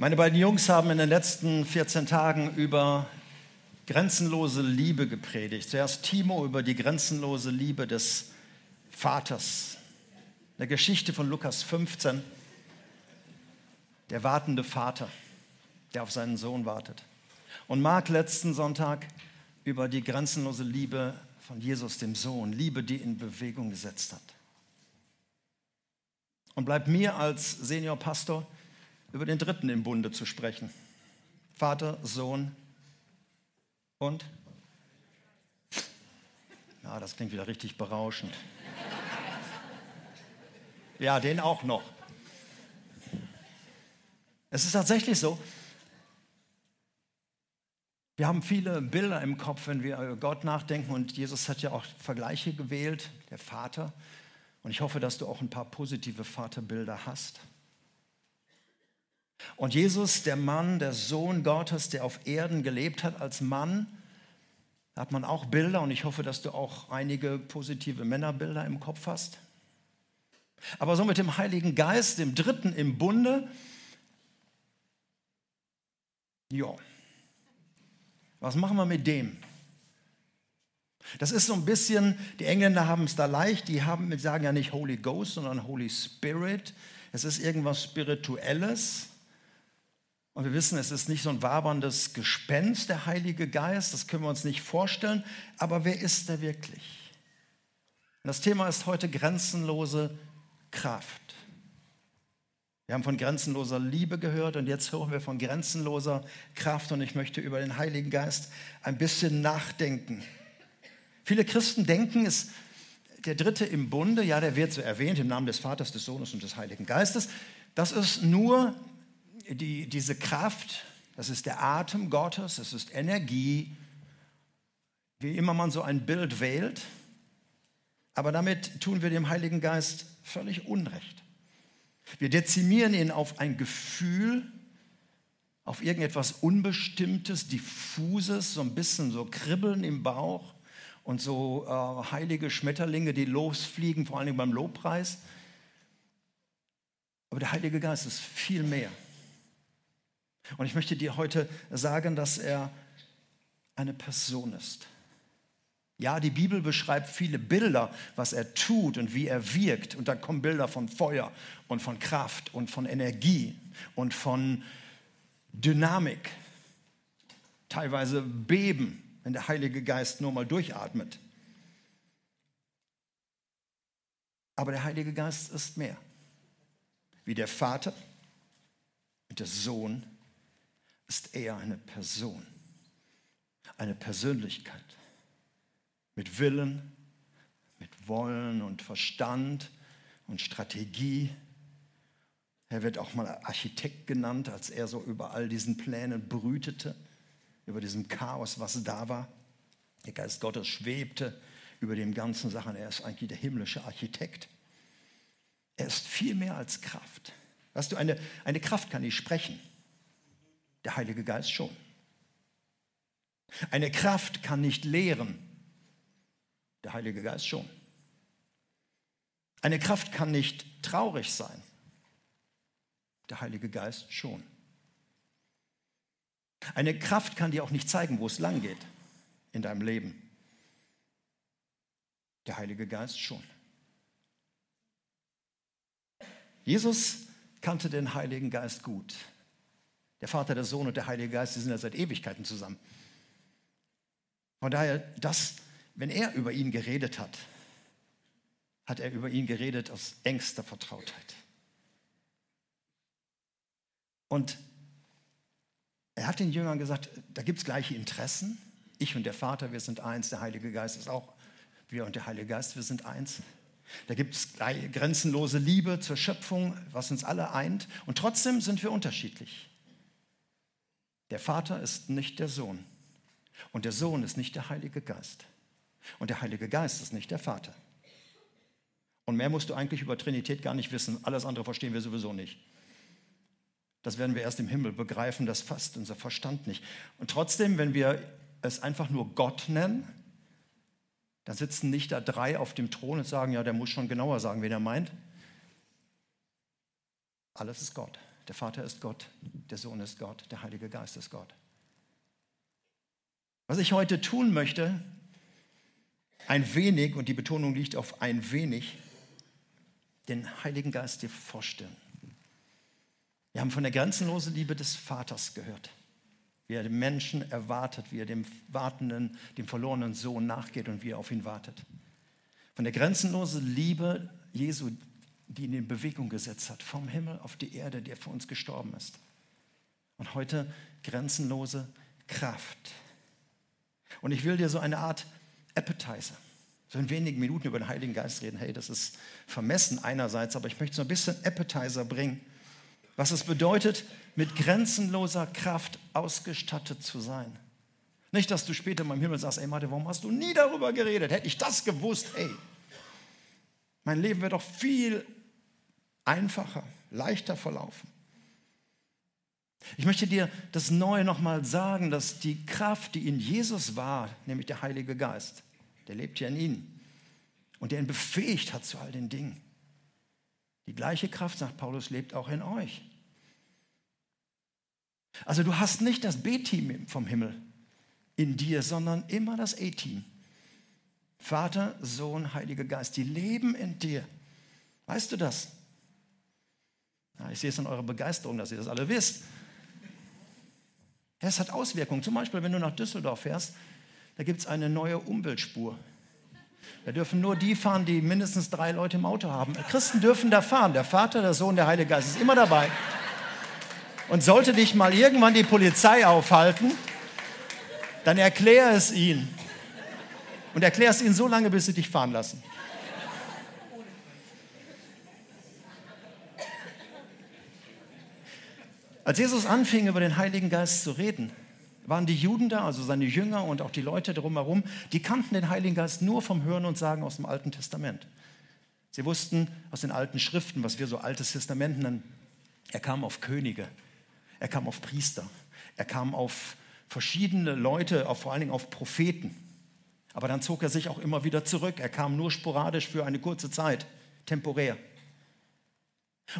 Meine beiden Jungs haben in den letzten 14 Tagen über grenzenlose Liebe gepredigt. Zuerst Timo über die grenzenlose Liebe des Vaters. Eine Geschichte von Lukas 15. Der wartende Vater, der auf seinen Sohn wartet. Und Marc letzten Sonntag über die grenzenlose Liebe von Jesus, dem Sohn. Liebe, die in Bewegung gesetzt hat. Und bleibt mir als Seniorpastor über den dritten im Bunde zu sprechen. Vater, Sohn und? Ja, das klingt wieder richtig berauschend. Ja, den auch noch. Es ist tatsächlich so, wir haben viele Bilder im Kopf, wenn wir über Gott nachdenken und Jesus hat ja auch Vergleiche gewählt, der Vater. Und ich hoffe, dass du auch ein paar positive Vaterbilder hast. Und Jesus, der Mann, der Sohn Gottes, der auf Erden gelebt hat als Mann, hat man auch Bilder und ich hoffe, dass du auch einige positive Männerbilder im Kopf hast. Aber so mit dem Heiligen Geist, dem Dritten im Bunde, ja, was machen wir mit dem? Das ist so ein bisschen, die Engländer haben es da leicht, die haben, sagen ja nicht Holy Ghost, sondern Holy Spirit. Es ist irgendwas Spirituelles. Und wir wissen, es ist nicht so ein waberndes Gespenst, der Heilige Geist, das können wir uns nicht vorstellen. Aber wer ist er wirklich? Das Thema ist heute grenzenlose Kraft. Wir haben von grenzenloser Liebe gehört und jetzt hören wir von grenzenloser Kraft und ich möchte über den Heiligen Geist ein bisschen nachdenken. Viele Christen denken, es der Dritte im Bunde, ja, der wird so erwähnt im Namen des Vaters, des Sohnes und des Heiligen Geistes. Das ist nur die, diese Kraft, das ist der Atem Gottes, das ist Energie, wie immer man so ein Bild wählt. Aber damit tun wir dem Heiligen Geist völlig Unrecht. Wir dezimieren ihn auf ein Gefühl, auf irgendetwas Unbestimmtes, Diffuses, so ein bisschen so Kribbeln im Bauch und so äh, heilige Schmetterlinge, die losfliegen, vor allem beim Lobpreis. Aber der Heilige Geist ist viel mehr. Und ich möchte dir heute sagen, dass er eine Person ist. Ja, die Bibel beschreibt viele Bilder, was er tut und wie er wirkt. Und da kommen Bilder von Feuer und von Kraft und von Energie und von Dynamik. Teilweise Beben, wenn der Heilige Geist nur mal durchatmet. Aber der Heilige Geist ist mehr. Wie der Vater und der Sohn ist er eine Person, eine Persönlichkeit mit Willen, mit Wollen und Verstand und Strategie. Er wird auch mal Architekt genannt, als er so über all diesen Plänen brütete, über diesem Chaos, was da war. Der Geist Gottes schwebte über den ganzen Sachen. Er ist eigentlich der himmlische Architekt. Er ist viel mehr als Kraft. Weißt du, eine, eine Kraft kann nicht sprechen. Der Heilige Geist schon. Eine Kraft kann nicht lehren. Der Heilige Geist schon. Eine Kraft kann nicht traurig sein. Der Heilige Geist schon. Eine Kraft kann dir auch nicht zeigen, wo es lang geht in deinem Leben. Der Heilige Geist schon. Jesus kannte den Heiligen Geist gut. Der Vater, der Sohn und der Heilige Geist, die sind ja seit Ewigkeiten zusammen. Von daher, das, wenn er über ihn geredet hat, hat er über ihn geredet aus engster Vertrautheit. Und er hat den Jüngern gesagt, da gibt es gleiche Interessen. Ich und der Vater, wir sind eins. Der Heilige Geist ist auch, wir und der Heilige Geist, wir sind eins. Da gibt es grenzenlose Liebe zur Schöpfung, was uns alle eint. Und trotzdem sind wir unterschiedlich. Der Vater ist nicht der Sohn und der Sohn ist nicht der Heilige Geist und der Heilige Geist ist nicht der Vater. Und mehr musst du eigentlich über Trinität gar nicht wissen. Alles andere verstehen wir sowieso nicht. Das werden wir erst im Himmel begreifen, das fasst unser Verstand nicht. Und trotzdem, wenn wir es einfach nur Gott nennen, dann sitzen nicht da drei auf dem Thron und sagen, ja, der muss schon genauer sagen, wen er meint. Alles ist Gott. Der Vater ist Gott, der Sohn ist Gott, der Heilige Geist ist Gott. Was ich heute tun möchte, ein wenig, und die Betonung liegt auf ein wenig, den Heiligen Geist dir vorstellen. Wir haben von der grenzenlosen Liebe des Vaters gehört, wie er den Menschen erwartet, wie er dem wartenden, dem verlorenen Sohn nachgeht und wie er auf ihn wartet. Von der grenzenlosen Liebe Jesu, die ihn in Bewegung gesetzt hat, vom Himmel auf die Erde, der für uns gestorben ist. Und heute grenzenlose Kraft. Und ich will dir so eine Art Appetizer, so in wenigen Minuten über den Heiligen Geist reden. Hey, das ist vermessen einerseits, aber ich möchte so ein bisschen Appetizer bringen, was es bedeutet, mit grenzenloser Kraft ausgestattet zu sein. Nicht, dass du später in meinem Himmel sagst, ey Mathe, warum hast du nie darüber geredet? Hätte ich das gewusst, hey, mein Leben wäre doch viel einfacher, leichter verlaufen. Ich möchte dir das Neue nochmal sagen, dass die Kraft, die in Jesus war, nämlich der Heilige Geist, der lebt ja in ihnen und der ihn befähigt hat zu all den Dingen. Die gleiche Kraft, sagt Paulus, lebt auch in euch. Also du hast nicht das B-Team vom Himmel in dir, sondern immer das A-Team. Vater, Sohn, Heiliger Geist, die leben in dir. Weißt du das? Ja, ich sehe es an eurer Begeisterung, dass ihr das alle wisst. Es hat Auswirkungen. Zum Beispiel, wenn du nach Düsseldorf fährst, da gibt es eine neue Umweltspur. Da dürfen nur die fahren, die mindestens drei Leute im Auto haben. Christen dürfen da fahren. Der Vater, der Sohn, der Heilige Geist ist immer dabei. Und sollte dich mal irgendwann die Polizei aufhalten, dann erklär es ihnen. Und erklär es ihnen so lange, bis sie dich fahren lassen. Als Jesus anfing, über den Heiligen Geist zu reden, waren die Juden da, also seine Jünger und auch die Leute drumherum, die kannten den Heiligen Geist nur vom Hören und Sagen aus dem Alten Testament. Sie wussten aus den alten Schriften, was wir so Altes Testament nennen, er kam auf Könige, er kam auf Priester, er kam auf verschiedene Leute, auf, vor allen Dingen auf Propheten. Aber dann zog er sich auch immer wieder zurück. Er kam nur sporadisch für eine kurze Zeit, temporär.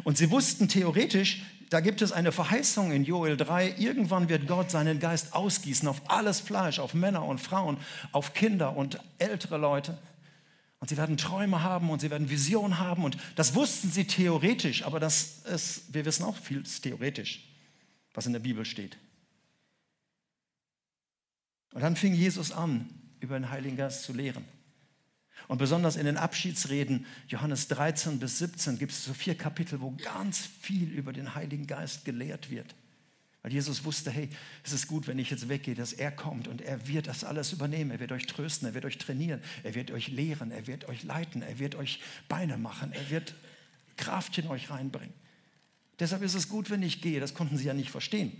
Und sie wussten theoretisch, da gibt es eine Verheißung in Joel 3, irgendwann wird Gott seinen Geist ausgießen auf alles Fleisch, auf Männer und Frauen, auf Kinder und ältere Leute. Und sie werden Träume haben und sie werden Visionen haben. Und das wussten sie theoretisch, aber das ist, wir wissen auch viel theoretisch, was in der Bibel steht. Und dann fing Jesus an, über den Heiligen Geist zu lehren. Und besonders in den Abschiedsreden, Johannes 13 bis 17, gibt es so vier Kapitel, wo ganz viel über den Heiligen Geist gelehrt wird. Weil Jesus wusste, hey, es ist gut, wenn ich jetzt weggehe, dass er kommt und er wird das alles übernehmen. Er wird euch trösten, er wird euch trainieren, er wird euch lehren, er wird euch leiten, er wird euch Beine machen, er wird Kraft in euch reinbringen. Deshalb ist es gut, wenn ich gehe. Das konnten sie ja nicht verstehen.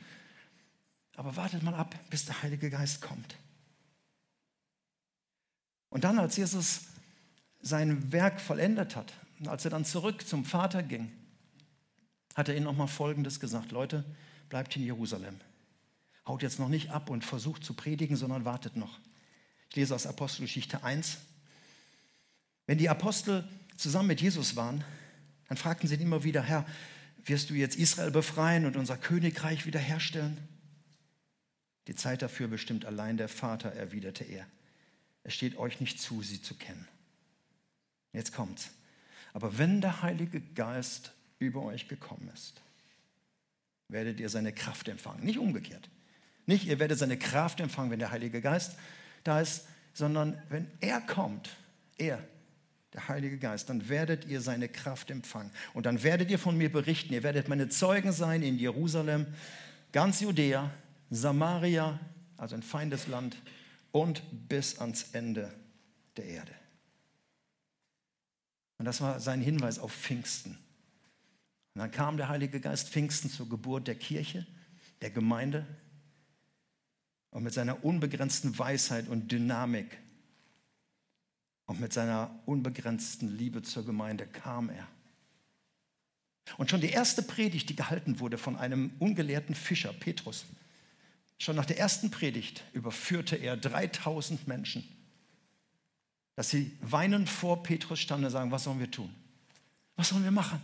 Aber wartet mal ab, bis der Heilige Geist kommt. Und dann, als Jesus sein Werk vollendet hat. Als er dann zurück zum Vater ging, hat er ihnen nochmal Folgendes gesagt. Leute, bleibt in Jerusalem. Haut jetzt noch nicht ab und versucht zu predigen, sondern wartet noch. Ich lese aus Apostelgeschichte 1. Wenn die Apostel zusammen mit Jesus waren, dann fragten sie ihn immer wieder, Herr, wirst du jetzt Israel befreien und unser Königreich wiederherstellen? Die Zeit dafür bestimmt allein der Vater, erwiderte er. Es steht euch nicht zu, sie zu kennen. Jetzt kommt's. Aber wenn der Heilige Geist über euch gekommen ist, werdet ihr seine Kraft empfangen. Nicht umgekehrt. Nicht, ihr werdet seine Kraft empfangen, wenn der Heilige Geist da ist, sondern wenn er kommt, er, der Heilige Geist, dann werdet ihr seine Kraft empfangen. Und dann werdet ihr von mir berichten. Ihr werdet meine Zeugen sein in Jerusalem, ganz Judäa, Samaria, also ein Feindesland, und bis ans Ende der Erde. Und das war sein Hinweis auf Pfingsten. Und dann kam der Heilige Geist Pfingsten zur Geburt der Kirche, der Gemeinde. Und mit seiner unbegrenzten Weisheit und Dynamik und mit seiner unbegrenzten Liebe zur Gemeinde kam er. Und schon die erste Predigt, die gehalten wurde von einem ungelehrten Fischer, Petrus, schon nach der ersten Predigt überführte er 3000 Menschen dass sie weinend vor Petrus standen und sagen, was sollen wir tun? Was sollen wir machen?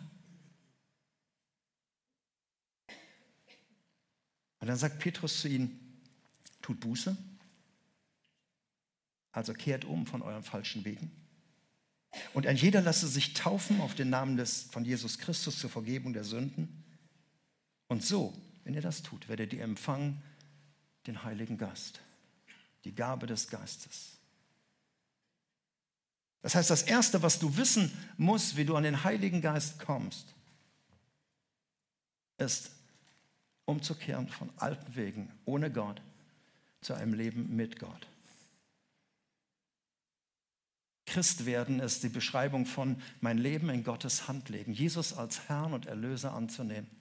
Und dann sagt Petrus zu ihnen, tut Buße, also kehrt um von euren falschen Wegen. Und ein jeder lasse sich taufen auf den Namen des, von Jesus Christus zur Vergebung der Sünden. Und so, wenn ihr das tut, werdet ihr empfangen den Heiligen Geist, die Gabe des Geistes. Das heißt, das Erste, was du wissen musst, wie du an den Heiligen Geist kommst, ist umzukehren von alten Wegen ohne Gott zu einem Leben mit Gott. Christ werden ist die Beschreibung von mein Leben in Gottes Hand legen, Jesus als Herrn und Erlöser anzunehmen,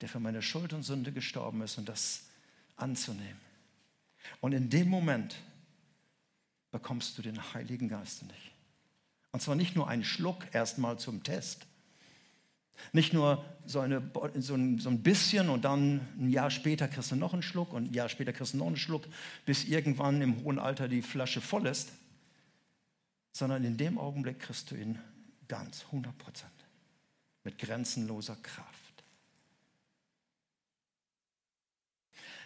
der für meine Schuld und Sünde gestorben ist und das anzunehmen. Und in dem Moment bekommst du den Heiligen Geist in dich. Und zwar nicht nur einen Schluck erstmal zum Test, nicht nur so, eine, so, ein, so ein bisschen und dann ein Jahr später kriegst du noch einen Schluck und ein Jahr später kriegst du noch einen Schluck, bis irgendwann im hohen Alter die Flasche voll ist, sondern in dem Augenblick kriegst du ihn ganz, 100 Prozent, mit grenzenloser Kraft.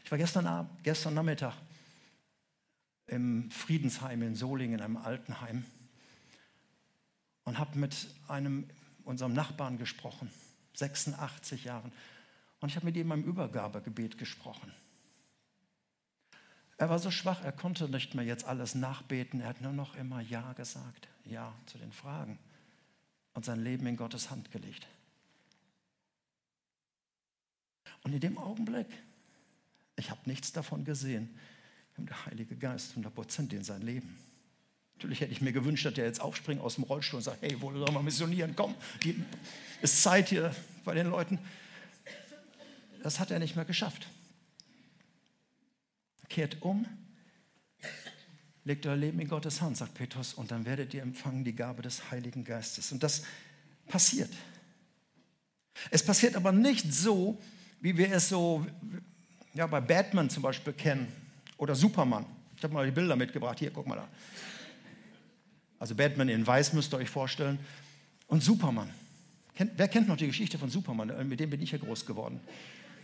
Ich war gestern, gestern Nachmittag im Friedensheim in Solingen, in einem Altenheim, und habe mit einem unserem Nachbarn gesprochen, 86 Jahren. Und ich habe mit ihm im Übergabegebet gesprochen. Er war so schwach, er konnte nicht mehr jetzt alles nachbeten. Er hat nur noch immer Ja gesagt, Ja zu den Fragen und sein Leben in Gottes Hand gelegt. Und in dem Augenblick, ich habe nichts davon gesehen, der Heilige Geist 100% in sein Leben. Natürlich hätte ich mir gewünscht, dass der jetzt aufspringt aus dem Rollstuhl und sagt, hey, wollen wir mal missionieren, komm, ist Zeit hier bei den Leuten. Das hat er nicht mehr geschafft. Kehrt um, legt euer Leben in Gottes Hand, sagt Petrus, und dann werdet ihr empfangen die Gabe des Heiligen Geistes. Und das passiert. Es passiert aber nicht so, wie wir es so ja, bei Batman zum Beispiel kennen oder Superman. Ich habe mal die Bilder mitgebracht. Hier, guck mal da. Also Batman in Weiß müsst ihr euch vorstellen. Und Superman. Wer kennt noch die Geschichte von Superman? Äh, mit dem bin ich ja groß geworden.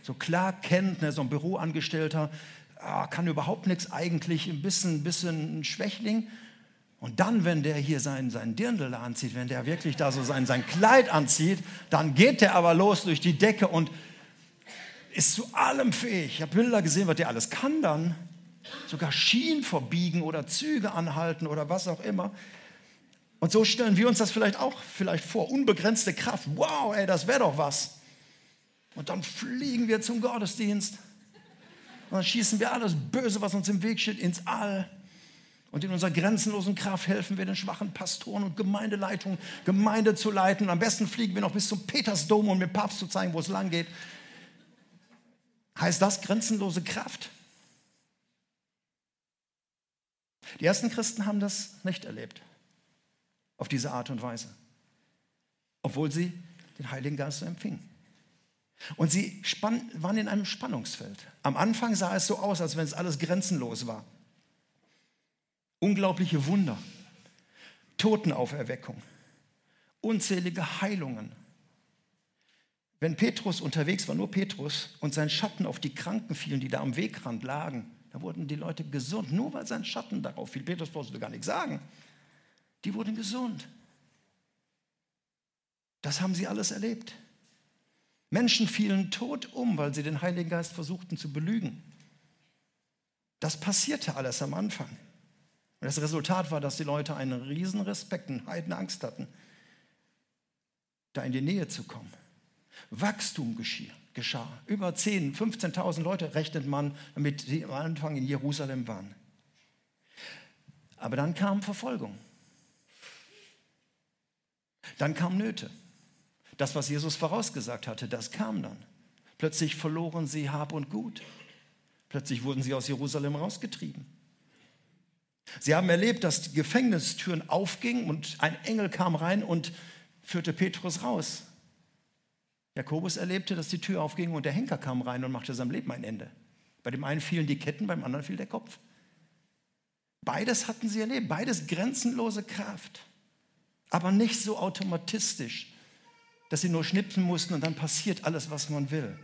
So klar kennt, ne, so ein Büroangestellter, ah, kann überhaupt nichts eigentlich, ein bisschen, bisschen ein Schwächling. Und dann, wenn der hier seinen, seinen Dirndl anzieht, wenn der wirklich da so sein, sein Kleid anzieht, dann geht der aber los durch die Decke und ist zu allem fähig. Ich habe Bilder gesehen, was der alles kann dann. Sogar Schienen verbiegen oder Züge anhalten oder was auch immer. Und so stellen wir uns das vielleicht auch vielleicht vor. Unbegrenzte Kraft. Wow, ey, das wäre doch was. Und dann fliegen wir zum Gottesdienst. Und dann schießen wir alles Böse, was uns im Weg steht, ins All. Und in unserer grenzenlosen Kraft helfen wir den schwachen Pastoren und Gemeindeleitungen, Gemeinde zu leiten. Und am besten fliegen wir noch bis zum Petersdom, um dem Papst zu zeigen, wo es lang geht. Heißt das grenzenlose Kraft? Die ersten Christen haben das nicht erlebt auf diese Art und Weise, obwohl sie den Heiligen Geist so empfingen. Und sie spann, waren in einem Spannungsfeld. Am Anfang sah es so aus, als wenn es alles grenzenlos war. Unglaubliche Wunder, Totenauferweckung, unzählige Heilungen. Wenn Petrus unterwegs war, nur Petrus, und sein Schatten auf die Kranken fielen, die da am Wegrand lagen, da wurden die Leute gesund, nur weil sein Schatten darauf fiel. Petrus brauchst du gar nichts sagen die wurden gesund. Das haben sie alles erlebt. Menschen fielen tot um, weil sie den Heiligen Geist versuchten zu belügen. Das passierte alles am Anfang. Und das Resultat war, dass die Leute einen riesen Respekt und Heidenangst hatten, da in die Nähe zu kommen. Wachstum geschah. Über 10, 15.000 Leute rechnet man, damit sie am Anfang in Jerusalem waren. Aber dann kam Verfolgung. Dann kamen Nöte. Das, was Jesus vorausgesagt hatte, das kam dann. Plötzlich verloren sie Hab und Gut. Plötzlich wurden sie aus Jerusalem rausgetrieben. Sie haben erlebt, dass die Gefängnistüren aufgingen und ein Engel kam rein und führte Petrus raus. Jakobus erlebte, dass die Tür aufging und der Henker kam rein und machte seinem Leben ein Ende. Bei dem einen fielen die Ketten, beim anderen fiel der Kopf. Beides hatten sie erlebt, beides grenzenlose Kraft aber nicht so automatistisch, dass sie nur schnipsen mussten und dann passiert alles, was man will.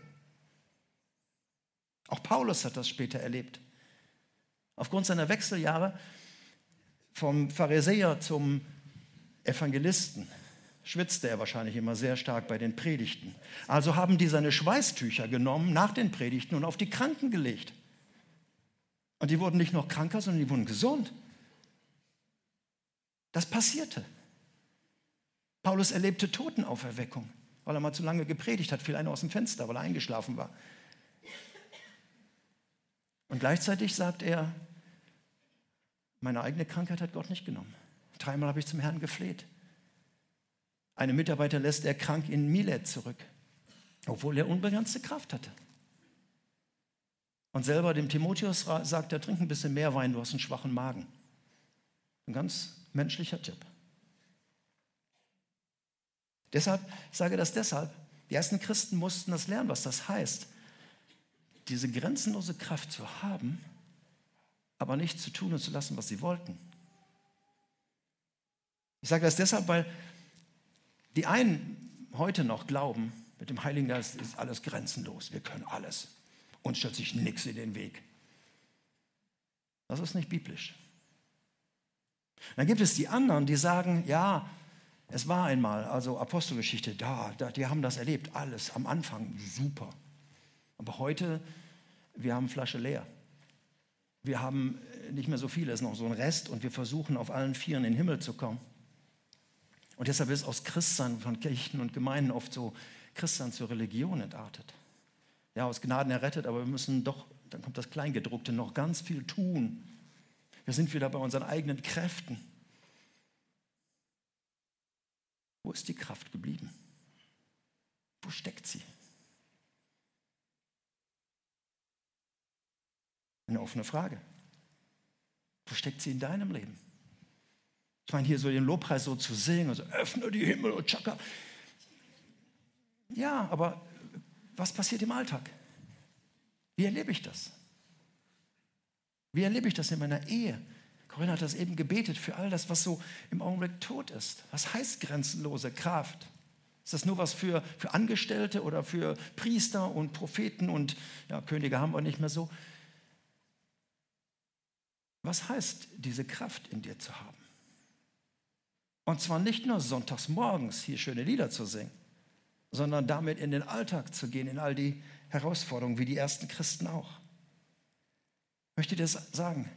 Auch Paulus hat das später erlebt. Aufgrund seiner Wechseljahre vom Pharisäer zum Evangelisten schwitzte er wahrscheinlich immer sehr stark bei den Predigten. Also haben die seine Schweißtücher genommen nach den Predigten und auf die Kranken gelegt. Und die wurden nicht noch kranker, sondern die wurden gesund. Das passierte. Paulus erlebte Totenauferweckung, weil er mal zu lange gepredigt hat, fiel einer aus dem Fenster, weil er eingeschlafen war. Und gleichzeitig sagt er, meine eigene Krankheit hat Gott nicht genommen. Dreimal habe ich zum Herrn gefleht. Eine Mitarbeiter lässt er krank in Milet zurück, obwohl er unbegrenzte Kraft hatte. Und selber dem Timotheus sagt er, trink ein bisschen mehr Wein, du hast einen schwachen Magen. Ein ganz menschlicher Tipp. Deshalb sage das deshalb. Die ersten Christen mussten das lernen, was das heißt, diese grenzenlose Kraft zu haben, aber nicht zu tun und zu lassen, was sie wollten. Ich sage das deshalb, weil die einen heute noch glauben, mit dem Heiligen Geist ist alles grenzenlos, wir können alles. Uns stellt sich nichts in den Weg. Das ist nicht biblisch. Dann gibt es die anderen, die sagen, ja, es war einmal, also Apostelgeschichte, da, da, die haben das erlebt, alles am Anfang super. Aber heute, wir haben Flasche leer. Wir haben nicht mehr so viel, es ist noch so ein Rest und wir versuchen auf allen Vieren in den Himmel zu kommen. Und deshalb ist aus Christsein von Kirchen und Gemeinden oft so Christsein zur Religion entartet. Ja, aus Gnaden errettet, aber wir müssen doch, dann kommt das Kleingedruckte, noch ganz viel tun. Wir sind wieder bei unseren eigenen Kräften. Wo ist die Kraft geblieben? Wo steckt sie? Eine offene Frage. Wo steckt sie in deinem Leben? Ich meine, hier so den Lobpreis so zu singen, also öffne die Himmel und tschakka. Ja, aber was passiert im Alltag? Wie erlebe ich das? Wie erlebe ich das in meiner Ehe? Corinna hat das eben gebetet für all das, was so im Augenblick tot ist. Was heißt grenzenlose Kraft? Ist das nur was für, für Angestellte oder für Priester und Propheten und ja, Könige haben wir nicht mehr so? Was heißt diese Kraft in dir zu haben? Und zwar nicht nur sonntags morgens hier schöne Lieder zu singen, sondern damit in den Alltag zu gehen, in all die Herausforderungen, wie die ersten Christen auch. Ich möchte dir sagen,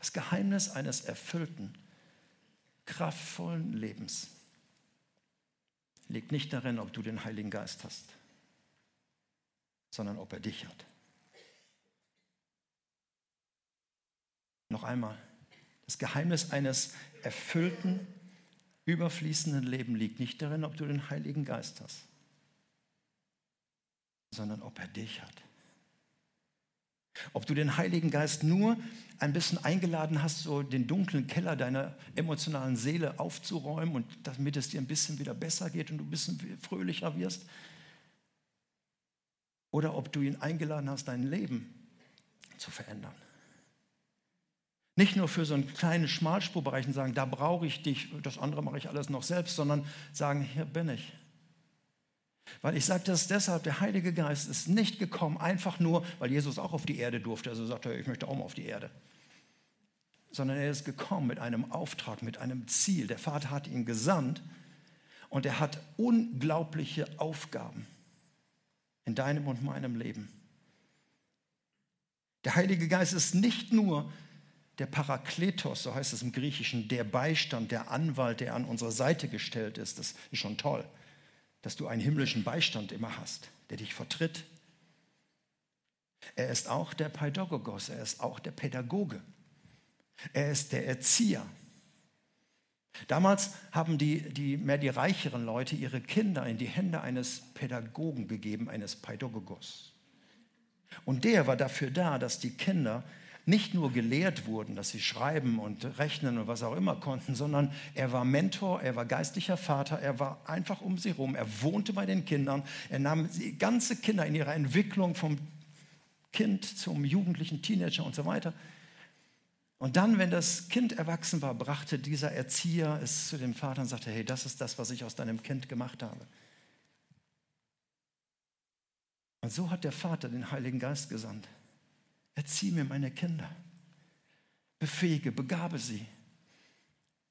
das Geheimnis eines erfüllten, kraftvollen Lebens liegt nicht darin, ob du den Heiligen Geist hast, sondern ob er dich hat. Noch einmal, das Geheimnis eines erfüllten, überfließenden Lebens liegt nicht darin, ob du den Heiligen Geist hast, sondern ob er dich hat. Ob du den Heiligen Geist nur ein bisschen eingeladen hast, so den dunklen Keller deiner emotionalen Seele aufzuräumen und damit es dir ein bisschen wieder besser geht und du ein bisschen fröhlicher wirst. Oder ob du ihn eingeladen hast, dein Leben zu verändern. Nicht nur für so einen kleinen Schmalspurbereich und sagen, da brauche ich dich, das andere mache ich alles noch selbst, sondern sagen, hier bin ich. Weil ich sage das deshalb, der Heilige Geist ist nicht gekommen, einfach nur, weil Jesus auch auf die Erde durfte. Also sagte er, ich möchte auch mal auf die Erde. Sondern er ist gekommen mit einem Auftrag, mit einem Ziel. Der Vater hat ihn gesandt und er hat unglaubliche Aufgaben in deinem und meinem Leben. Der Heilige Geist ist nicht nur der Parakletos, so heißt es im Griechischen, der Beistand, der Anwalt, der an unserer Seite gestellt ist. Das ist schon toll dass du einen himmlischen Beistand immer hast, der dich vertritt. Er ist auch der Pädagogos, er ist auch der Pädagoge. Er ist der Erzieher. Damals haben die, die mehr die reicheren Leute ihre Kinder in die Hände eines Pädagogen gegeben, eines Pädagogos. Und der war dafür da, dass die Kinder nicht nur gelehrt wurden, dass sie schreiben und rechnen und was auch immer konnten, sondern er war Mentor, er war geistlicher Vater, er war einfach um sie herum, er wohnte bei den Kindern, er nahm die ganze Kinder in ihrer Entwicklung vom Kind zum jugendlichen Teenager und so weiter. Und dann, wenn das Kind erwachsen war, brachte dieser Erzieher es zu dem Vater und sagte, hey, das ist das, was ich aus deinem Kind gemacht habe. Und so hat der Vater den Heiligen Geist gesandt Erzieh mir meine Kinder. Befähige, begabe sie.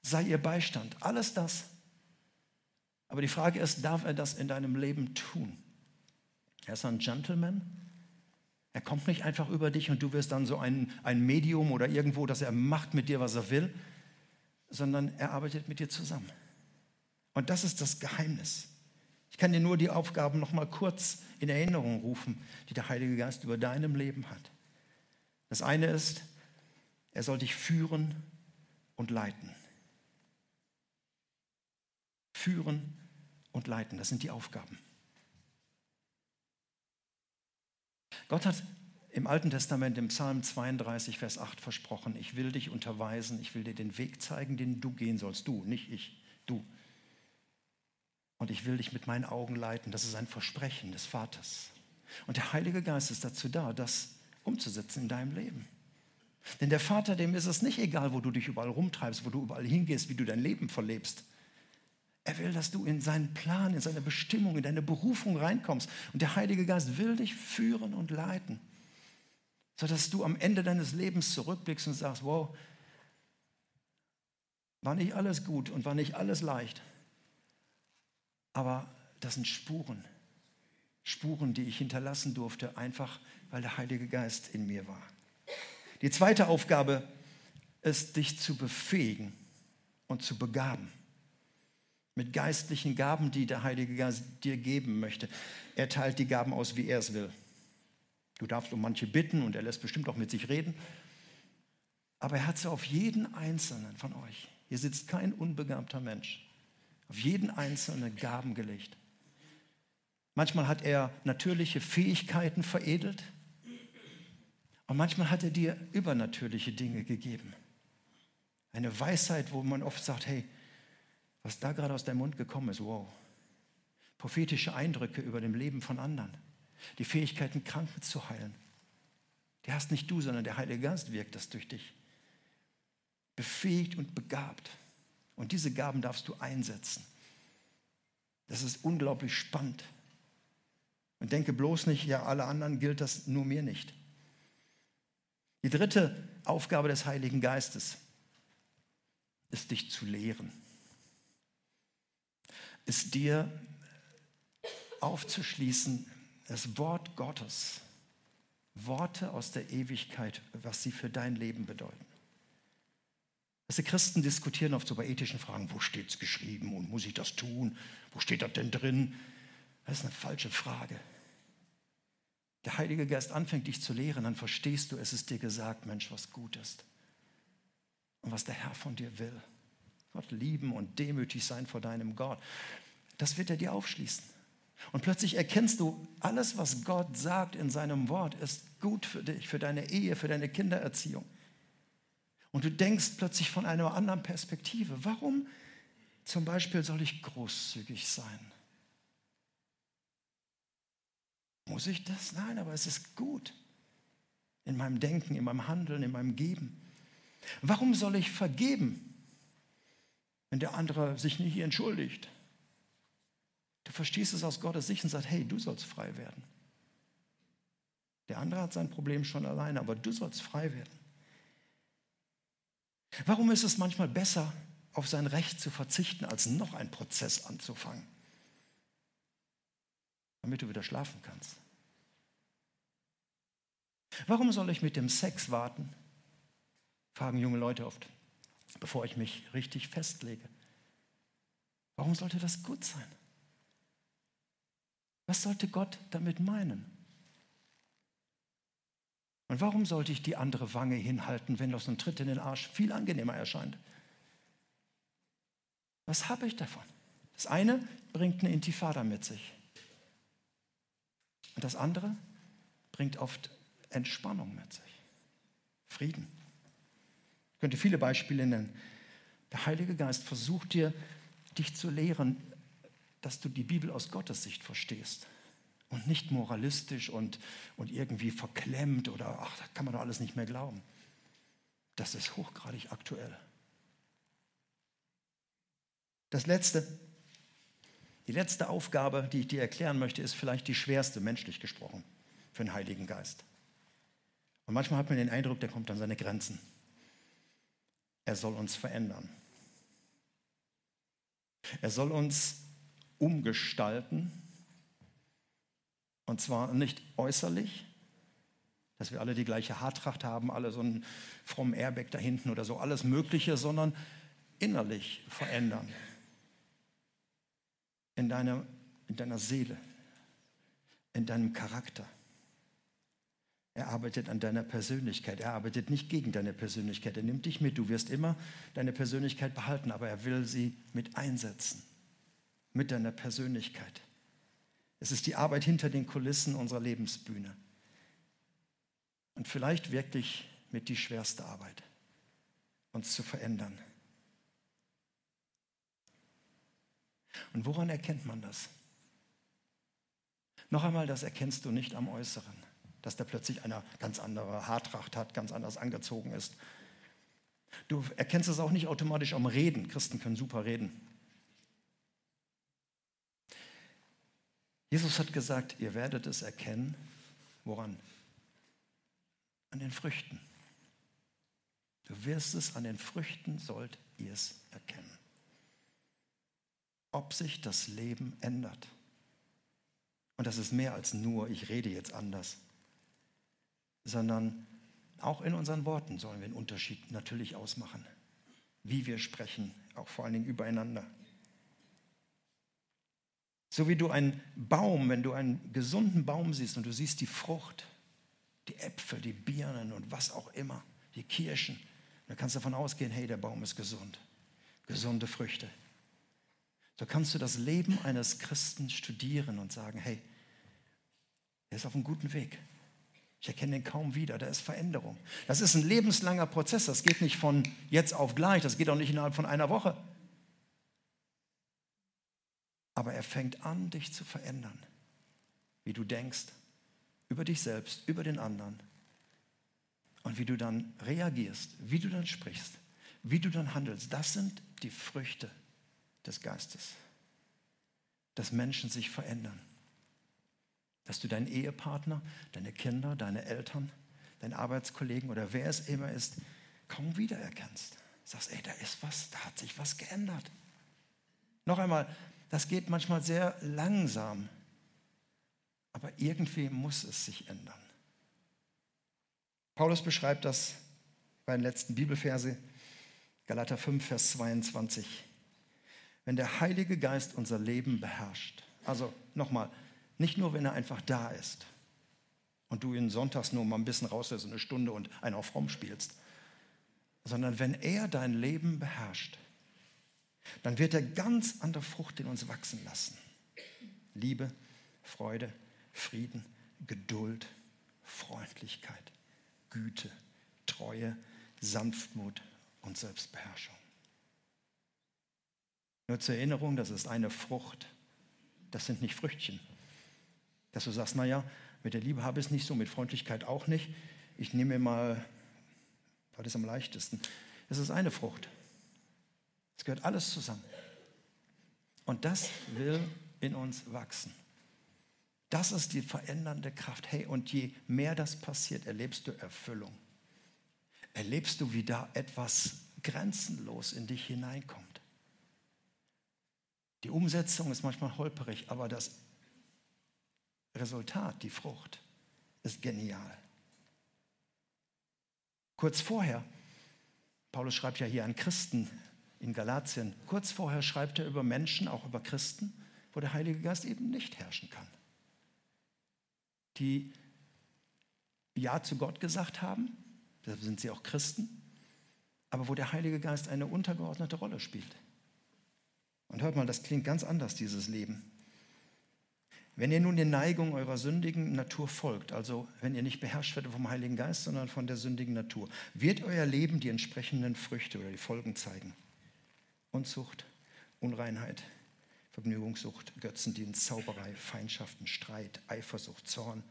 Sei ihr Beistand. Alles das. Aber die Frage ist, darf er das in deinem Leben tun? Er ist ein Gentleman. Er kommt nicht einfach über dich und du wirst dann so ein, ein Medium oder irgendwo, dass er macht mit dir, was er will, sondern er arbeitet mit dir zusammen. Und das ist das Geheimnis. Ich kann dir nur die Aufgaben noch mal kurz in Erinnerung rufen, die der Heilige Geist über deinem Leben hat. Das eine ist, er soll dich führen und leiten. Führen und leiten, das sind die Aufgaben. Gott hat im Alten Testament im Psalm 32, Vers 8 versprochen, ich will dich unterweisen, ich will dir den Weg zeigen, den du gehen sollst. Du, nicht ich, du. Und ich will dich mit meinen Augen leiten. Das ist ein Versprechen des Vaters. Und der Heilige Geist ist dazu da, das umzusetzen in deinem Leben. Denn der Vater, dem ist es nicht egal, wo du dich überall rumtreibst, wo du überall hingehst, wie du dein Leben verlebst. Er will, dass du in seinen Plan, in seine Bestimmung, in deine Berufung reinkommst. Und der Heilige Geist will dich führen und leiten, sodass du am Ende deines Lebens zurückblickst und sagst, wow, war nicht alles gut und war nicht alles leicht. Aber das sind Spuren. Spuren, die ich hinterlassen durfte, einfach weil der Heilige Geist in mir war. Die zweite Aufgabe ist, dich zu befähigen und zu begaben mit geistlichen Gaben, die der Heilige Geist dir geben möchte. Er teilt die Gaben aus, wie er es will. Du darfst um manche bitten und er lässt bestimmt auch mit sich reden. Aber er hat sie auf jeden einzelnen von euch. Hier sitzt kein unbegabter Mensch. Auf jeden einzelnen Gaben gelegt. Manchmal hat er natürliche Fähigkeiten veredelt und manchmal hat er dir übernatürliche Dinge gegeben. Eine Weisheit, wo man oft sagt, hey, was da gerade aus deinem Mund gekommen ist, wow. Prophetische Eindrücke über dem Leben von anderen. Die Fähigkeiten, Kranken zu heilen. Die hast nicht du, sondern der Heilige Geist wirkt das durch dich. Befähigt und begabt. Und diese Gaben darfst du einsetzen. Das ist unglaublich spannend. Und denke bloß nicht, ja, alle anderen gilt das, nur mir nicht. Die dritte Aufgabe des Heiligen Geistes ist, dich zu lehren ist dir aufzuschließen, das Wort Gottes, Worte aus der Ewigkeit, was sie für dein Leben bedeuten. Also Christen diskutieren oft so bei ethischen Fragen, wo steht es geschrieben und muss ich das tun? Wo steht das denn drin? Das ist eine falsche Frage. Der Heilige Geist anfängt dich zu lehren, dann verstehst du, es ist dir gesagt, Mensch, was gut ist und was der Herr von dir will. Gott lieben und demütig sein vor deinem Gott. Das wird er dir aufschließen. Und plötzlich erkennst du, alles, was Gott sagt in seinem Wort, ist gut für dich, für deine Ehe, für deine Kindererziehung. Und du denkst plötzlich von einer anderen Perspektive. Warum zum Beispiel soll ich großzügig sein? Muss ich das? Nein, aber es ist gut. In meinem Denken, in meinem Handeln, in meinem Geben. Warum soll ich vergeben? wenn der andere sich nicht entschuldigt. Du verstehst es aus Gottes Sicht und sagst, hey, du sollst frei werden. Der andere hat sein Problem schon alleine, aber du sollst frei werden. Warum ist es manchmal besser, auf sein Recht zu verzichten, als noch einen Prozess anzufangen? Damit du wieder schlafen kannst. Warum soll ich mit dem Sex warten? Fragen junge Leute oft bevor ich mich richtig festlege. Warum sollte das gut sein? Was sollte Gott damit meinen? Und warum sollte ich die andere Wange hinhalten, wenn so ein Tritt in den Arsch viel angenehmer erscheint? Was habe ich davon? Das eine bringt eine Intifada mit sich. Und das andere bringt oft Entspannung mit sich. Frieden. Ich könnte viele Beispiele nennen. Der Heilige Geist versucht dir, dich zu lehren, dass du die Bibel aus Gottes Sicht verstehst und nicht moralistisch und, und irgendwie verklemmt oder ach, da kann man doch alles nicht mehr glauben. Das ist hochgradig aktuell. Das letzte, die letzte Aufgabe, die ich dir erklären möchte, ist vielleicht die schwerste, menschlich gesprochen, für den Heiligen Geist. Und manchmal hat man den Eindruck, der kommt an seine Grenzen. Er soll uns verändern. Er soll uns umgestalten. Und zwar nicht äußerlich, dass wir alle die gleiche Haartracht haben, alle so einen frommen Airbag da hinten oder so, alles Mögliche, sondern innerlich verändern. In deiner, in deiner Seele, in deinem Charakter. Er arbeitet an deiner Persönlichkeit. Er arbeitet nicht gegen deine Persönlichkeit. Er nimmt dich mit. Du wirst immer deine Persönlichkeit behalten, aber er will sie mit einsetzen. Mit deiner Persönlichkeit. Es ist die Arbeit hinter den Kulissen unserer Lebensbühne. Und vielleicht wirklich mit die schwerste Arbeit, uns zu verändern. Und woran erkennt man das? Noch einmal, das erkennst du nicht am Äußeren, dass da plötzlich einer ganz andere Haartracht hat, ganz anders angezogen ist. Du erkennst es auch nicht automatisch am Reden. Christen können super reden. Jesus hat gesagt, ihr werdet es erkennen. Woran? An den Früchten. Du wirst es an den Früchten, sollt ihr es erkennen. Ob sich das Leben ändert. Und das ist mehr als nur, ich rede jetzt anders, sondern auch in unseren Worten sollen wir einen Unterschied natürlich ausmachen. Wie wir sprechen, auch vor allen Dingen übereinander. So wie du einen Baum, wenn du einen gesunden Baum siehst und du siehst die Frucht, die Äpfel, die Birnen und was auch immer, die Kirschen. dann kannst du davon ausgehen, hey, der Baum ist gesund. Gesunde Früchte. So kannst du das Leben eines Christen studieren und sagen, hey, er ist auf einem guten Weg. Ich erkenne ihn kaum wieder, da ist Veränderung. Das ist ein lebenslanger Prozess, das geht nicht von jetzt auf gleich, das geht auch nicht innerhalb von einer Woche. Aber er fängt an, dich zu verändern, wie du denkst, über dich selbst, über den anderen. Und wie du dann reagierst, wie du dann sprichst, wie du dann handelst, das sind die Früchte des Geistes. Dass Menschen sich verändern. Dass du deinen Ehepartner, deine Kinder, deine Eltern, deinen Arbeitskollegen oder wer es immer ist, kaum wiedererkennst. Sagst, ey, da ist was, da hat sich was geändert. Noch einmal, das geht manchmal sehr langsam. Aber irgendwie muss es sich ändern. Paulus beschreibt das bei den letzten Bibelverse, Galater 5, Vers 22. Wenn der Heilige Geist unser Leben beherrscht, also nochmal, nicht nur, wenn er einfach da ist und du ihn sonntags nur mal ein bisschen rauslässt, eine Stunde und einen auf Fromm spielst, sondern wenn er dein Leben beherrscht, dann wird er ganz an der Frucht in uns wachsen lassen. Liebe, Freude, Frieden, Geduld, Freundlichkeit, Güte, Treue, Sanftmut und Selbstbeherrschung. Nur zur Erinnerung, das ist eine Frucht. Das sind nicht Früchtchen. Dass du sagst, naja, mit der Liebe habe ich es nicht so, mit Freundlichkeit auch nicht. Ich nehme mir mal, was ist am leichtesten? Es ist eine Frucht. Es gehört alles zusammen. Und das will in uns wachsen. Das ist die verändernde Kraft. Hey, und je mehr das passiert, erlebst du Erfüllung. Erlebst du, wie da etwas grenzenlos in dich hineinkommt. Die Umsetzung ist manchmal holperig, aber das Resultat, die Frucht, ist genial. Kurz vorher, Paulus schreibt ja hier an Christen in Galatien, kurz vorher schreibt er über Menschen, auch über Christen, wo der Heilige Geist eben nicht herrschen kann die Ja zu Gott gesagt haben, deshalb sind sie auch Christen, aber wo der Heilige Geist eine untergeordnete Rolle spielt. Und hört mal, das klingt ganz anders, dieses Leben. Wenn ihr nun den Neigungen eurer sündigen Natur folgt, also wenn ihr nicht beherrscht werdet vom Heiligen Geist, sondern von der sündigen Natur, wird euer Leben die entsprechenden Früchte oder die Folgen zeigen. Unzucht, Unreinheit, Vergnügungssucht, Götzendienst, Zauberei, Feindschaften, Streit, Eifersucht, Zorn,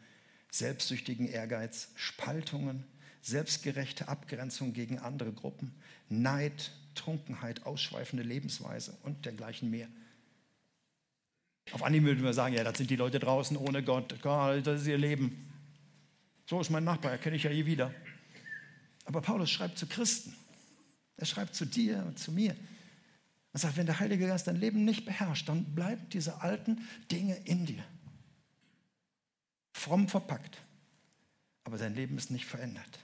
selbstsüchtigen Ehrgeiz, Spaltungen, selbstgerechte Abgrenzung gegen andere Gruppen, Neid, Trunkenheit, ausschweifende Lebensweise und dergleichen mehr. Auf Anhieb würden wir sagen, ja, das sind die Leute draußen ohne Gott, das ist ihr Leben. So ist mein Nachbar, erkenne ich ja je wieder. Aber Paulus schreibt zu Christen. Er schreibt zu dir und zu mir. Er sagt, wenn der Heilige Geist dein Leben nicht beherrscht, dann bleiben diese alten Dinge in dir. Fromm verpackt. Aber dein Leben ist nicht verändert.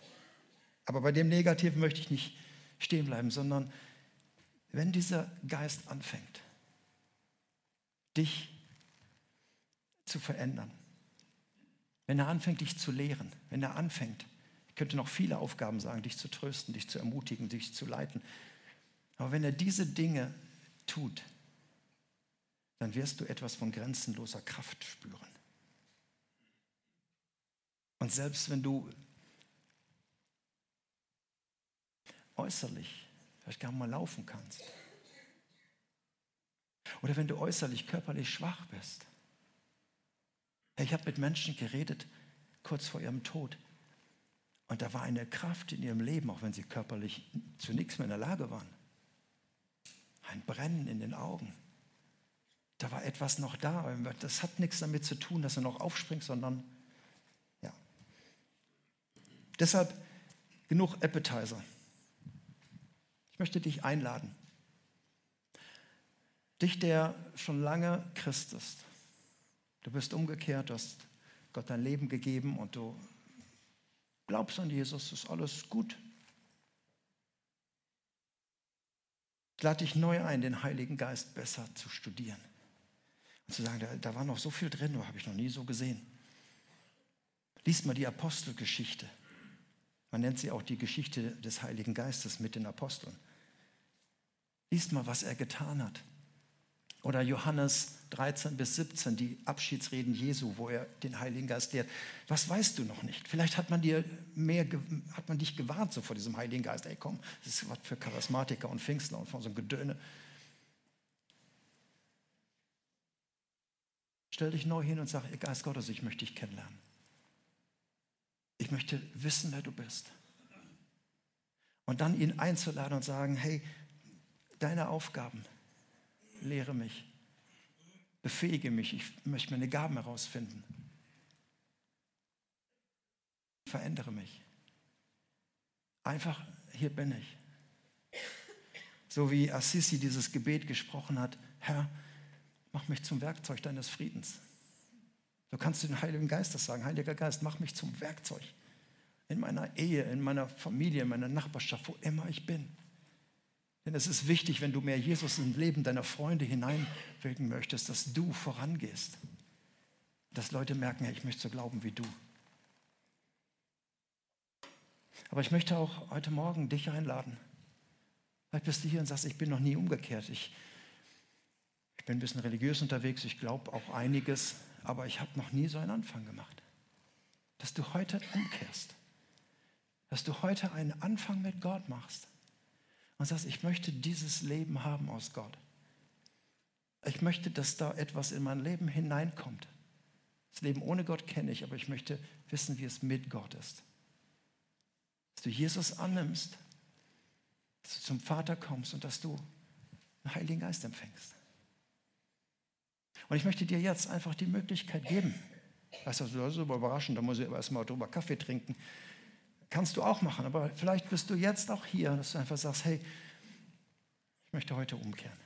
Aber bei dem Negativen möchte ich nicht stehen bleiben, sondern wenn dieser Geist anfängt, dich zu verändern, wenn er anfängt, dich zu lehren, wenn er anfängt, ich könnte noch viele Aufgaben sagen, dich zu trösten, dich zu ermutigen, dich zu leiten, aber wenn er diese Dinge tut, dann wirst du etwas von grenzenloser Kraft spüren. Und selbst wenn du äußerlich vielleicht gar mal laufen kannst, oder wenn du äußerlich körperlich schwach bist. Ich habe mit Menschen geredet kurz vor ihrem Tod. Und da war eine Kraft in ihrem Leben, auch wenn sie körperlich zu nichts mehr in der Lage waren ein Brennen in den Augen. Da war etwas noch da. Das hat nichts damit zu tun, dass er noch aufspringt, sondern ja. Deshalb genug Appetizer. Ich möchte dich einladen. Dich, der schon lange Christ ist. Du bist umgekehrt, du hast Gott dein Leben gegeben und du glaubst an Jesus, ist alles gut. Ich lade dich neu ein, den Heiligen Geist besser zu studieren. Und zu sagen, da, da war noch so viel drin, habe ich noch nie so gesehen. Lies mal die Apostelgeschichte. Man nennt sie auch die Geschichte des Heiligen Geistes mit den Aposteln. Lies mal, was er getan hat. Oder Johannes 13 bis 17, die Abschiedsreden Jesu, wo er den Heiligen Geist lehrt. Was weißt du noch nicht? Vielleicht hat man, dir mehr, hat man dich gewarnt so vor diesem Heiligen Geist. Ey, komm, das ist was für Charismatiker und Pfingstler und von so einem Gedöne. Stell dich neu hin und sag, Geist Gottes, ich möchte dich kennenlernen. Ich möchte wissen, wer du bist. Und dann ihn einzuladen und sagen, hey, deine Aufgaben, lehre mich, befähige mich, ich möchte meine Gaben herausfinden. Verändere mich. Einfach, hier bin ich. So wie Assisi dieses Gebet gesprochen hat, Herr, mach mich zum Werkzeug deines Friedens. So kannst du den Heiligen Geist das sagen. Heiliger Geist, mach mich zum Werkzeug. In meiner Ehe, in meiner Familie, in meiner Nachbarschaft, wo immer ich bin. Denn es ist wichtig, wenn du mehr Jesus ins Leben deiner Freunde hineinwirken möchtest, dass du vorangehst. Dass Leute merken, ich möchte so glauben wie du. Aber ich möchte auch heute Morgen dich einladen. Vielleicht bist du hier und sagst, ich bin noch nie umgekehrt. Ich, ich bin ein bisschen religiös unterwegs, ich glaube auch einiges, aber ich habe noch nie so einen Anfang gemacht. Dass du heute umkehrst. Dass du heute einen Anfang mit Gott machst und sagst, ich möchte dieses Leben haben aus Gott. Ich möchte, dass da etwas in mein Leben hineinkommt. Das Leben ohne Gott kenne ich, aber ich möchte wissen, wie es mit Gott ist. Dass du Jesus annimmst, dass du zum Vater kommst und dass du einen Heiligen Geist empfängst. Und ich möchte dir jetzt einfach die Möglichkeit geben. Das ist aber überraschend, da muss ich erstmal drüber Kaffee trinken. Kannst du auch machen, aber vielleicht bist du jetzt auch hier, dass du einfach sagst, hey, ich möchte heute umkehren.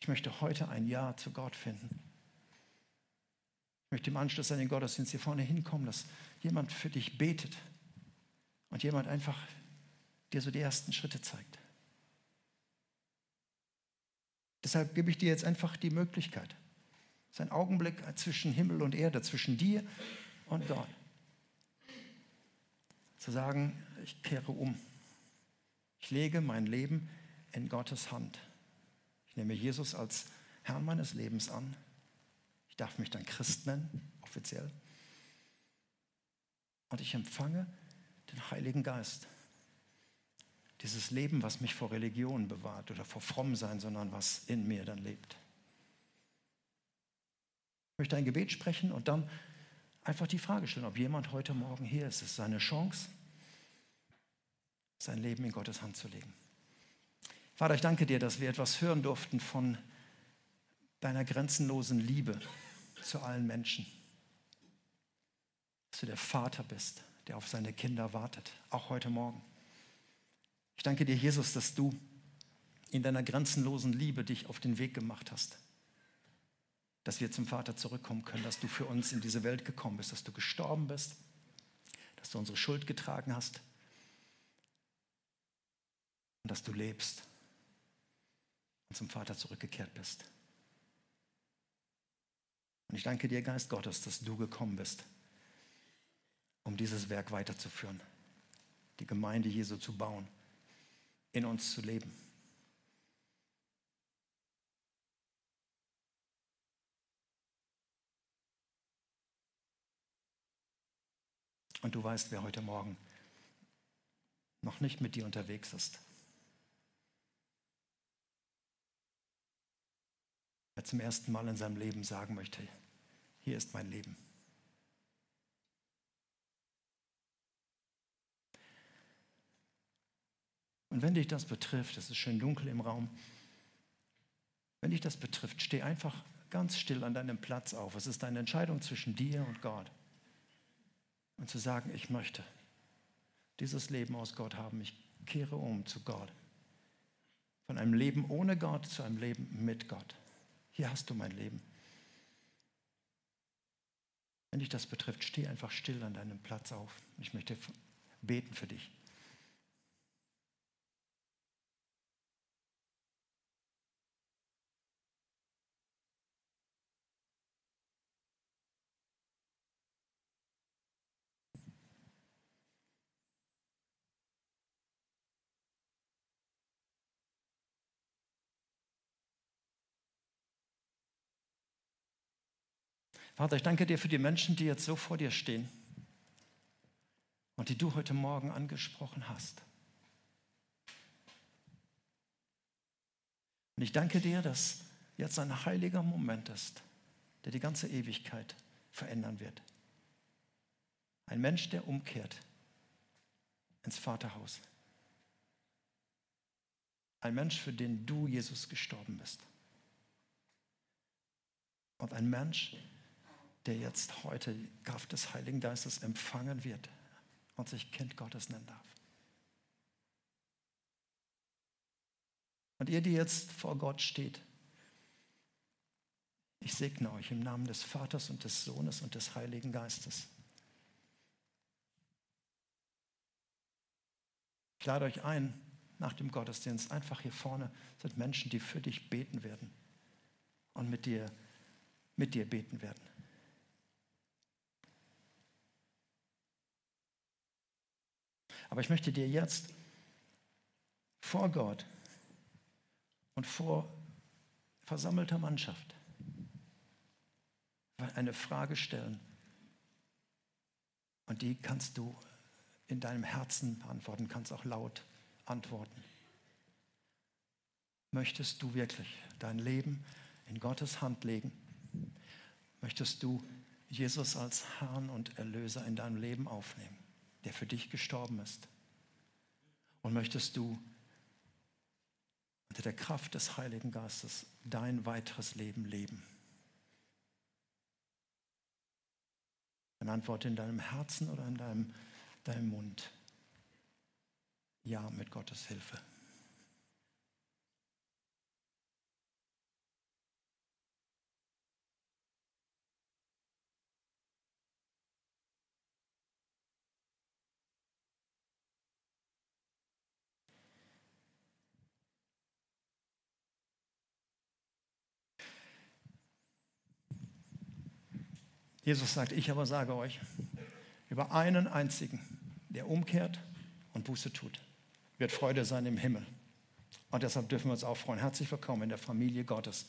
Ich möchte heute ein Ja zu Gott finden. Ich möchte im Anschluss an den Gottesdienst hier vorne hinkommen, dass jemand für dich betet und jemand einfach dir so die ersten Schritte zeigt. Deshalb gebe ich dir jetzt einfach die Möglichkeit. Es ist ein Augenblick zwischen Himmel und Erde, zwischen dir und Gott zu sagen, ich kehre um. Ich lege mein Leben in Gottes Hand. Ich nehme Jesus als Herrn meines Lebens an. Ich darf mich dann Christ nennen, offiziell. Und ich empfange den Heiligen Geist. Dieses Leben, was mich vor Religion bewahrt oder vor Frommsein, sondern was in mir dann lebt. Ich möchte ein Gebet sprechen und dann einfach die Frage stellen, ob jemand heute Morgen hier ist. Es ist seine Chance, sein Leben in Gottes Hand zu legen. Vater, ich danke dir, dass wir etwas hören durften von deiner grenzenlosen Liebe zu allen Menschen. Dass du der Vater bist, der auf seine Kinder wartet, auch heute Morgen. Ich danke dir, Jesus, dass du in deiner grenzenlosen Liebe dich auf den Weg gemacht hast, dass wir zum Vater zurückkommen können, dass du für uns in diese Welt gekommen bist, dass du gestorben bist, dass du unsere Schuld getragen hast und dass du lebst und zum Vater zurückgekehrt bist. Und ich danke dir, Geist Gottes, dass du gekommen bist, um dieses Werk weiterzuführen, die Gemeinde Jesu zu bauen, in uns zu leben. Und du weißt, wer heute Morgen noch nicht mit dir unterwegs ist. Wer zum ersten Mal in seinem Leben sagen möchte, hier ist mein Leben. Und wenn dich das betrifft, es ist schön dunkel im Raum, wenn dich das betrifft, steh einfach ganz still an deinem Platz auf. Es ist eine Entscheidung zwischen dir und Gott und zu sagen, ich möchte dieses Leben aus Gott haben. Ich kehre um zu Gott. Von einem Leben ohne Gott zu einem Leben mit Gott. Hier hast du mein Leben. Wenn dich das betrifft, steh einfach still an deinem Platz auf. Ich möchte beten für dich. Vater, ich danke dir für die Menschen, die jetzt so vor dir stehen und die du heute Morgen angesprochen hast. Und ich danke dir, dass jetzt ein heiliger Moment ist, der die ganze Ewigkeit verändern wird. Ein Mensch, der umkehrt ins Vaterhaus. Ein Mensch, für den du, Jesus, gestorben bist. Und ein Mensch, der der jetzt heute die Kraft des Heiligen Geistes empfangen wird und sich Kind Gottes nennen darf. Und ihr, die jetzt vor Gott steht, ich segne euch im Namen des Vaters und des Sohnes und des Heiligen Geistes. Ich lade euch ein, nach dem Gottesdienst einfach hier vorne sind Menschen, die für dich beten werden und mit dir, mit dir beten werden. Aber ich möchte dir jetzt vor Gott und vor versammelter Mannschaft eine Frage stellen. Und die kannst du in deinem Herzen beantworten, kannst auch laut antworten. Möchtest du wirklich dein Leben in Gottes Hand legen? Möchtest du Jesus als Herrn und Erlöser in deinem Leben aufnehmen? Der für dich gestorben ist? Und möchtest du unter der Kraft des Heiligen Geistes dein weiteres Leben leben? Dann antworte in deinem Herzen oder in deinem, deinem Mund. Ja, mit Gottes Hilfe. Jesus sagt, ich aber sage euch, über einen einzigen, der umkehrt und Buße tut, wird Freude sein im Himmel. Und deshalb dürfen wir uns auch freuen. Herzlich willkommen in der Familie Gottes.